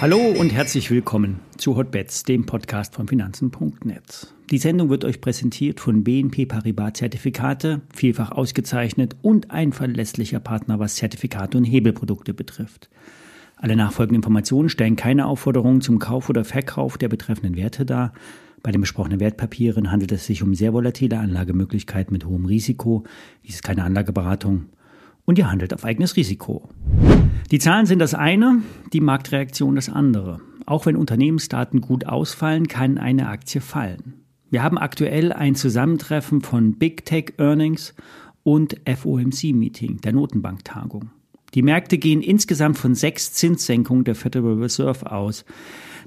Hallo und herzlich willkommen zu Hotbets, dem Podcast von Finanzen.net. Die Sendung wird euch präsentiert von BNP Paribas Zertifikate, vielfach ausgezeichnet und ein verlässlicher Partner, was Zertifikate und Hebelprodukte betrifft. Alle nachfolgenden Informationen stellen keine Aufforderung zum Kauf oder Verkauf der betreffenden Werte dar. Bei den besprochenen Wertpapieren handelt es sich um sehr volatile Anlagemöglichkeiten mit hohem Risiko. Dies ist keine Anlageberatung und ihr handelt auf eigenes Risiko. Die Zahlen sind das eine, die Marktreaktion das andere. Auch wenn Unternehmensdaten gut ausfallen, kann eine Aktie fallen. Wir haben aktuell ein Zusammentreffen von Big Tech Earnings und FOMC Meeting, der Notenbanktagung. Die Märkte gehen insgesamt von sechs Zinssenkungen der Federal Reserve aus.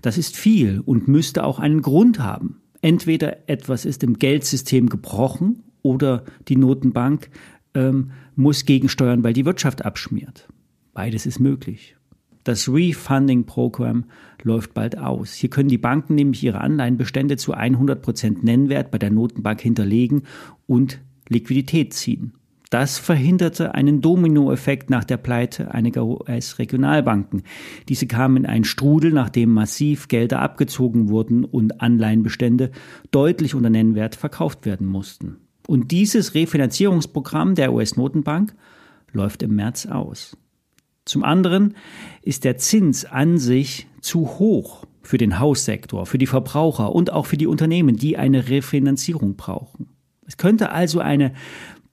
Das ist viel und müsste auch einen Grund haben. Entweder etwas ist im Geldsystem gebrochen oder die Notenbank ähm, muss gegensteuern, weil die Wirtschaft abschmiert. Beides ist möglich. Das Refunding-Programm läuft bald aus. Hier können die Banken nämlich ihre Anleihenbestände zu 100 Prozent Nennwert bei der Notenbank hinterlegen und Liquidität ziehen. Das verhinderte einen Dominoeffekt nach der Pleite einiger US-Regionalbanken. Diese kamen in einen Strudel, nachdem massiv Gelder abgezogen wurden und Anleihenbestände deutlich unter Nennwert verkauft werden mussten. Und dieses Refinanzierungsprogramm der US-Notenbank läuft im März aus. Zum anderen ist der Zins an sich zu hoch für den Haussektor, für die Verbraucher und auch für die Unternehmen, die eine Refinanzierung brauchen. Es könnte also eine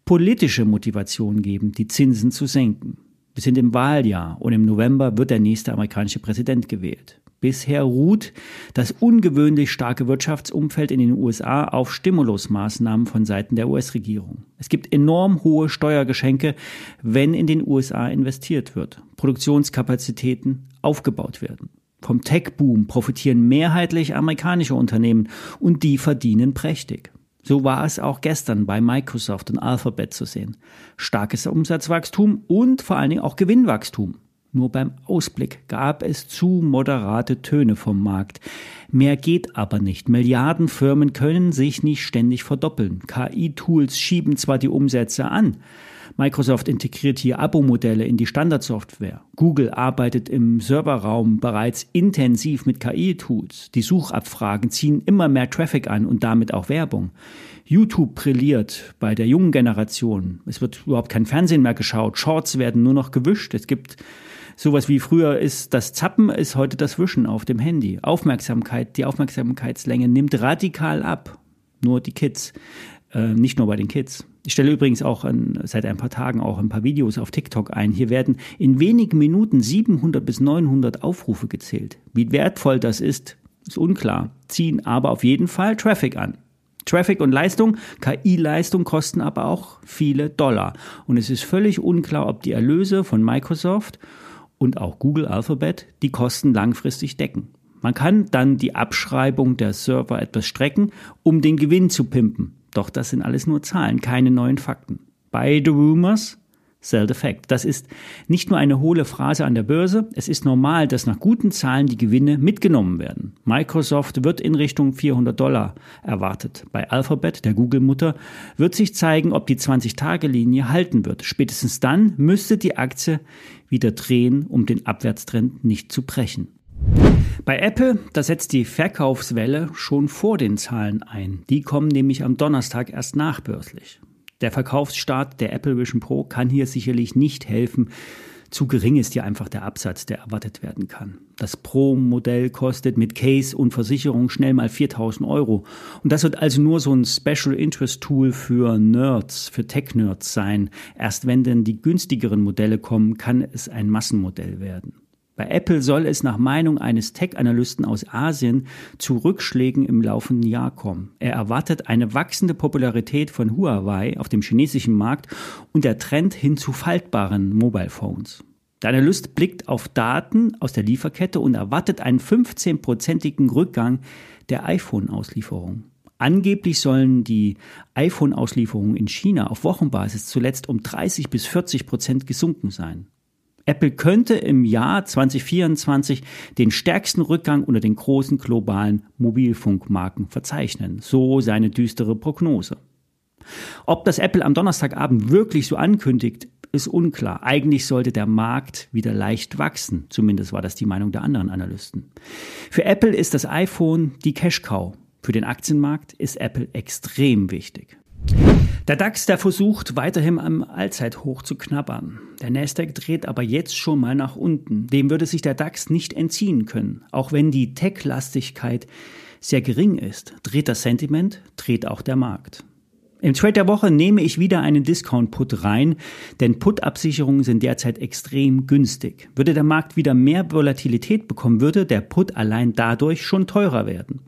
politische Motivation geben, die Zinsen zu senken. Wir sind im Wahljahr und im November wird der nächste amerikanische Präsident gewählt. Bisher ruht das ungewöhnlich starke Wirtschaftsumfeld in den USA auf Stimulusmaßnahmen von Seiten der US-Regierung. Es gibt enorm hohe Steuergeschenke, wenn in den USA investiert wird, Produktionskapazitäten aufgebaut werden. Vom Tech-Boom profitieren mehrheitlich amerikanische Unternehmen und die verdienen prächtig. So war es auch gestern bei Microsoft und Alphabet zu sehen. Starkes Umsatzwachstum und vor allen Dingen auch Gewinnwachstum. Nur beim Ausblick gab es zu moderate Töne vom Markt. Mehr geht aber nicht. Milliardenfirmen können sich nicht ständig verdoppeln. KI-Tools schieben zwar die Umsätze an, Microsoft integriert hier Abo-Modelle in die Standardsoftware. Google arbeitet im Serverraum bereits intensiv mit KI-Tools. Die Suchabfragen ziehen immer mehr Traffic an und damit auch Werbung. YouTube brilliert bei der jungen Generation. Es wird überhaupt kein Fernsehen mehr geschaut. Shorts werden nur noch gewischt. Es gibt sowas wie früher ist das Zappen, ist heute das Wischen auf dem Handy. Aufmerksamkeit, die Aufmerksamkeitslänge nimmt radikal ab. Nur die Kids, äh, nicht nur bei den Kids. Ich stelle übrigens auch an, seit ein paar Tagen auch ein paar Videos auf TikTok ein. Hier werden in wenigen Minuten 700 bis 900 Aufrufe gezählt. Wie wertvoll das ist, ist unklar, ziehen aber auf jeden Fall Traffic an. Traffic und Leistung, KI-Leistung kosten aber auch viele Dollar. Und es ist völlig unklar, ob die Erlöse von Microsoft und auch Google Alphabet die Kosten langfristig decken. Man kann dann die Abschreibung der Server etwas strecken, um den Gewinn zu pimpen. Doch das sind alles nur Zahlen, keine neuen Fakten. Buy the rumors, sell the fact. Das ist nicht nur eine hohle Phrase an der Börse, es ist normal, dass nach guten Zahlen die Gewinne mitgenommen werden. Microsoft wird in Richtung 400 Dollar erwartet. Bei Alphabet, der Google-Mutter, wird sich zeigen, ob die 20-Tage-Linie halten wird. Spätestens dann müsste die Aktie wieder drehen, um den Abwärtstrend nicht zu brechen. Bei Apple, da setzt die Verkaufswelle schon vor den Zahlen ein. Die kommen nämlich am Donnerstag erst nachbörslich. Der Verkaufsstart der Apple Vision Pro kann hier sicherlich nicht helfen. Zu gering ist hier einfach der Absatz, der erwartet werden kann. Das Pro-Modell kostet mit Case und Versicherung schnell mal 4000 Euro. Und das wird also nur so ein Special Interest Tool für Nerds, für Tech-Nerds sein. Erst wenn denn die günstigeren Modelle kommen, kann es ein Massenmodell werden. Bei Apple soll es nach Meinung eines Tech-Analysten aus Asien zu Rückschlägen im laufenden Jahr kommen. Er erwartet eine wachsende Popularität von Huawei auf dem chinesischen Markt und der Trend hin zu faltbaren Mobile Phones. Der Analyst blickt auf Daten aus der Lieferkette und erwartet einen 15-prozentigen Rückgang der iPhone-Auslieferung. Angeblich sollen die iPhone-Auslieferungen in China auf Wochenbasis zuletzt um 30 bis 40 Prozent gesunken sein. Apple könnte im Jahr 2024 den stärksten Rückgang unter den großen globalen Mobilfunkmarken verzeichnen. So seine düstere Prognose. Ob das Apple am Donnerstagabend wirklich so ankündigt, ist unklar. Eigentlich sollte der Markt wieder leicht wachsen. Zumindest war das die Meinung der anderen Analysten. Für Apple ist das iPhone die Cash-Cow. Für den Aktienmarkt ist Apple extrem wichtig. Der DAX, der versucht weiterhin am Allzeithoch zu knabbern. Der Nasdaq dreht aber jetzt schon mal nach unten. Dem würde sich der DAX nicht entziehen können. Auch wenn die Tech-Lastigkeit sehr gering ist, dreht das Sentiment, dreht auch der Markt. Im Trade der Woche nehme ich wieder einen Discount-Put rein, denn Put-Absicherungen sind derzeit extrem günstig. Würde der Markt wieder mehr Volatilität bekommen, würde der Put allein dadurch schon teurer werden.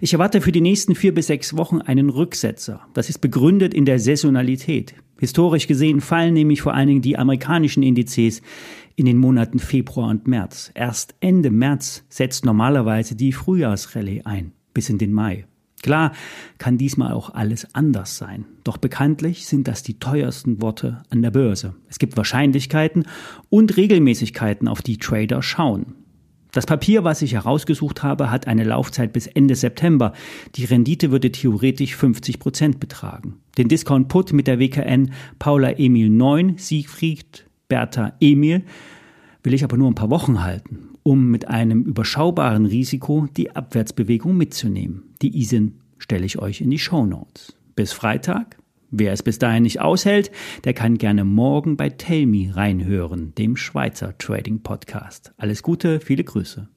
Ich erwarte für die nächsten vier bis sechs Wochen einen Rücksetzer. Das ist begründet in der Saisonalität. Historisch gesehen fallen nämlich vor allen Dingen die amerikanischen Indizes in den Monaten Februar und März. Erst Ende März setzt normalerweise die Frühjahrsrallye ein, bis in den Mai. Klar kann diesmal auch alles anders sein. Doch bekanntlich sind das die teuersten Worte an der Börse. Es gibt Wahrscheinlichkeiten und Regelmäßigkeiten, auf die Trader schauen. Das Papier, was ich herausgesucht habe, hat eine Laufzeit bis Ende September. Die Rendite würde theoretisch 50 Prozent betragen. Den Discount Put mit der WKN Paula Emil 9, Siegfried Bertha Emil will ich aber nur ein paar Wochen halten, um mit einem überschaubaren Risiko die Abwärtsbewegung mitzunehmen. Die ISIN stelle ich euch in die Show Notes. Bis Freitag, Wer es bis dahin nicht aushält, der kann gerne morgen bei Tell Me reinhören, dem Schweizer Trading Podcast. Alles Gute, viele Grüße.